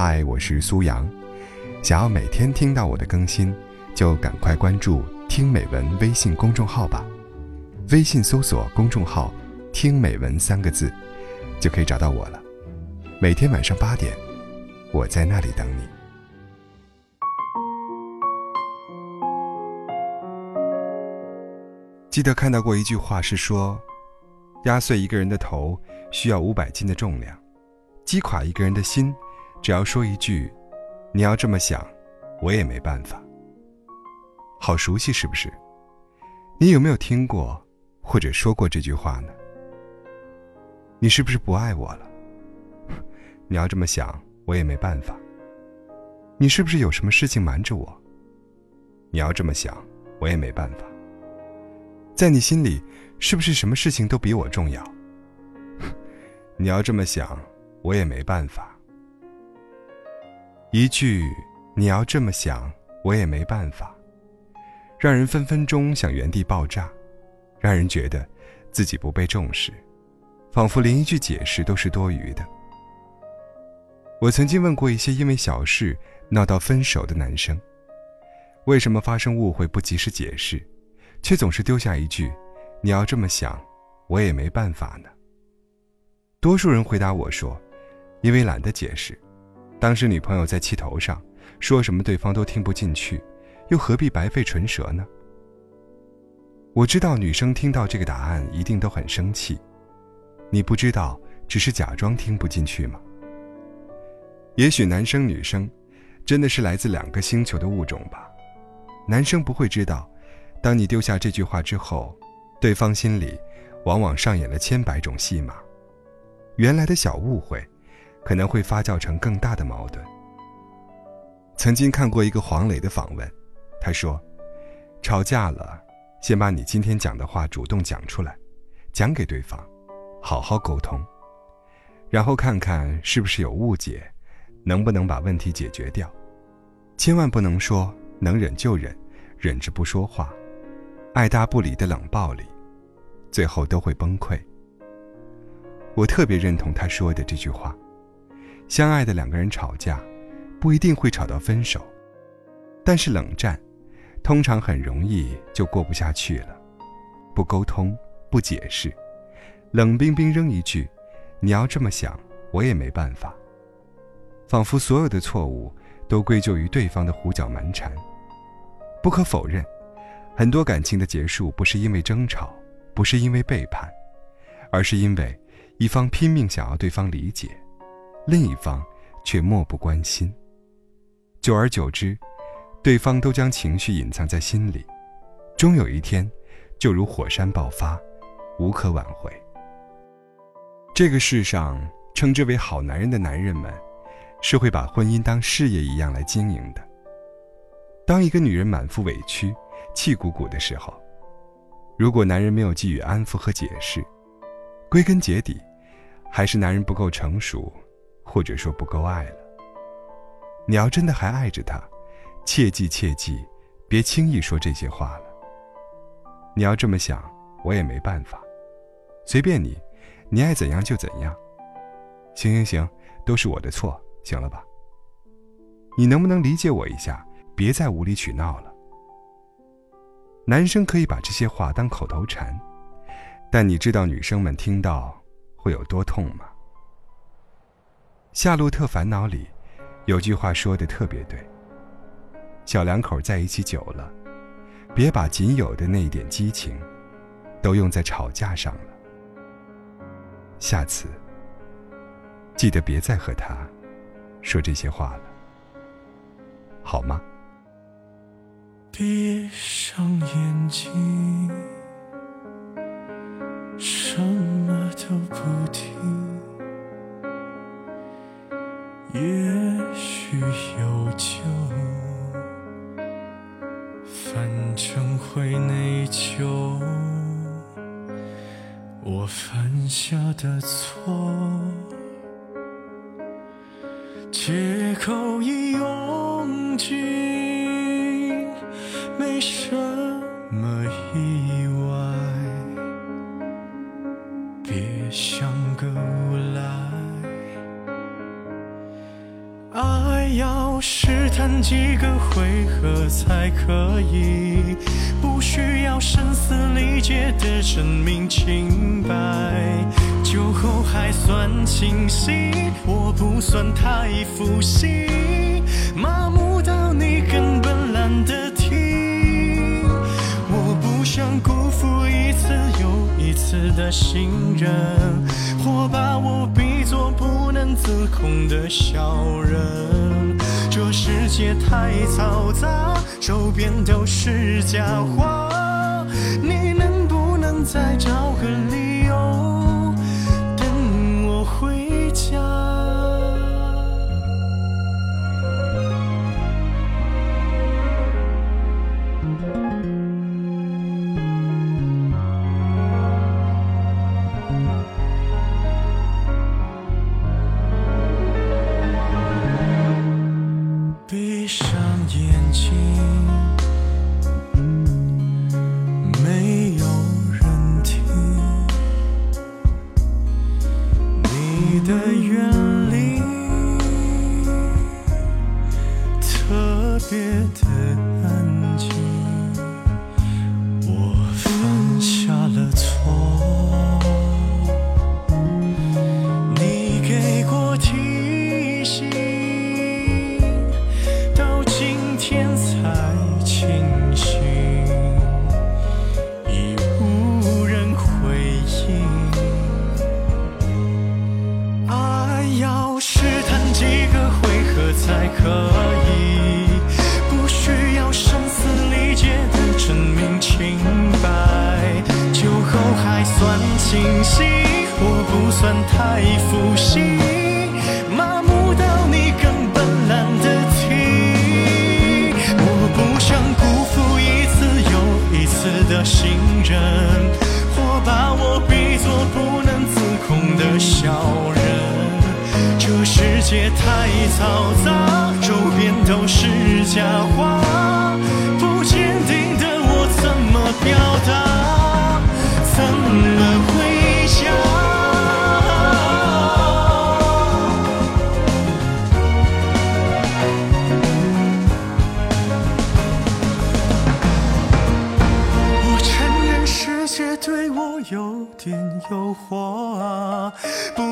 嗨，我是苏阳。想要每天听到我的更新，就赶快关注“听美文”微信公众号吧。微信搜索公众号“听美文”三个字，就可以找到我了。每天晚上八点，我在那里等你。记得看到过一句话，是说，压碎一个人的头需要五百斤的重量，击垮一个人的心，只要说一句“你要这么想，我也没办法”。好熟悉，是不是？你有没有听过或者说过这句话呢？你是不是不爱我了？你要这么想，我也没办法。你是不是有什么事情瞒着我？你要这么想，我也没办法。在你心里，是不是什么事情都比我重要？你要这么想，我也没办法。一句“你要这么想，我也没办法”，让人分分钟想原地爆炸，让人觉得自己不被重视，仿佛连一句解释都是多余的。我曾经问过一些因为小事闹到分手的男生，为什么发生误会不及时解释？却总是丢下一句：“你要这么想，我也没办法呢。”多数人回答我说：“因为懒得解释，当时女朋友在气头上，说什么对方都听不进去，又何必白费唇舌呢？”我知道女生听到这个答案一定都很生气，你不知道只是假装听不进去吗？也许男生女生真的是来自两个星球的物种吧，男生不会知道。当你丢下这句话之后，对方心里往往上演了千百种戏码。原来的小误会，可能会发酵成更大的矛盾。曾经看过一个黄磊的访问，他说：“吵架了，先把你今天讲的话主动讲出来，讲给对方，好好沟通，然后看看是不是有误解，能不能把问题解决掉。千万不能说能忍就忍，忍着不说话。”爱答不理的冷暴力，最后都会崩溃。我特别认同他说的这句话：相爱的两个人吵架，不一定会吵到分手，但是冷战，通常很容易就过不下去了。不沟通，不解释，冷冰冰扔一句：“你要这么想，我也没办法。”仿佛所有的错误都归咎于对方的胡搅蛮缠。不可否认。很多感情的结束不是因为争吵，不是因为背叛，而是因为一方拼命想要对方理解，另一方却漠不关心。久而久之，对方都将情绪隐藏在心里，终有一天，就如火山爆发，无可挽回。这个世上称之为好男人的男人们，是会把婚姻当事业一样来经营的。当一个女人满腹委屈，气鼓鼓的时候，如果男人没有给予安抚和解释，归根结底，还是男人不够成熟，或者说不够爱了。你要真的还爱着他，切记切记，别轻易说这些话了。你要这么想，我也没办法，随便你，你爱怎样就怎样。行行行，都是我的错，行了吧？你能不能理解我一下，别再无理取闹了？男生可以把这些话当口头禅，但你知道女生们听到会有多痛吗？《夏洛特烦恼》里有句话说的特别对：小两口在一起久了，别把仅有的那一点激情都用在吵架上了。下次记得别再和他说这些话了，好吗？闭上眼睛，什么都不听。也许有救，反正会内疚。我犯下的错，借口已用尽。没什么意外，别像个试探几个回合才可以，不需要声嘶力竭的证明清白。酒后还算清醒，我不算太负心，麻木到你根本懒得听。我不想辜负一次又一次的信任，或把我比作不能自控的小人。世界太嘈杂，周边都是假话，你能不能再找个理由？眼睛，算清晰，我不算太负心，麻木到你根本懒得听。我不想辜负一次又一次的信任，或把我比作不能自控的小人。这世界太嘈杂，周边都是假话，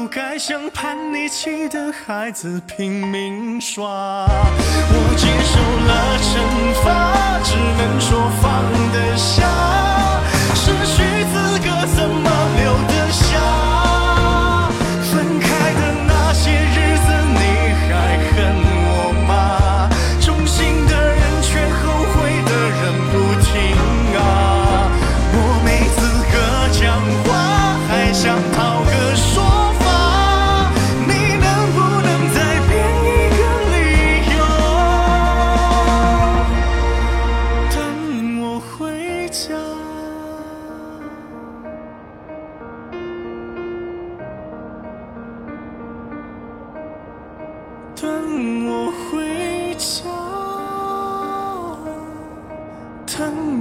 该像叛逆期的孩子拼命耍。我接受了惩罚，只能说放得下，失去等我回家。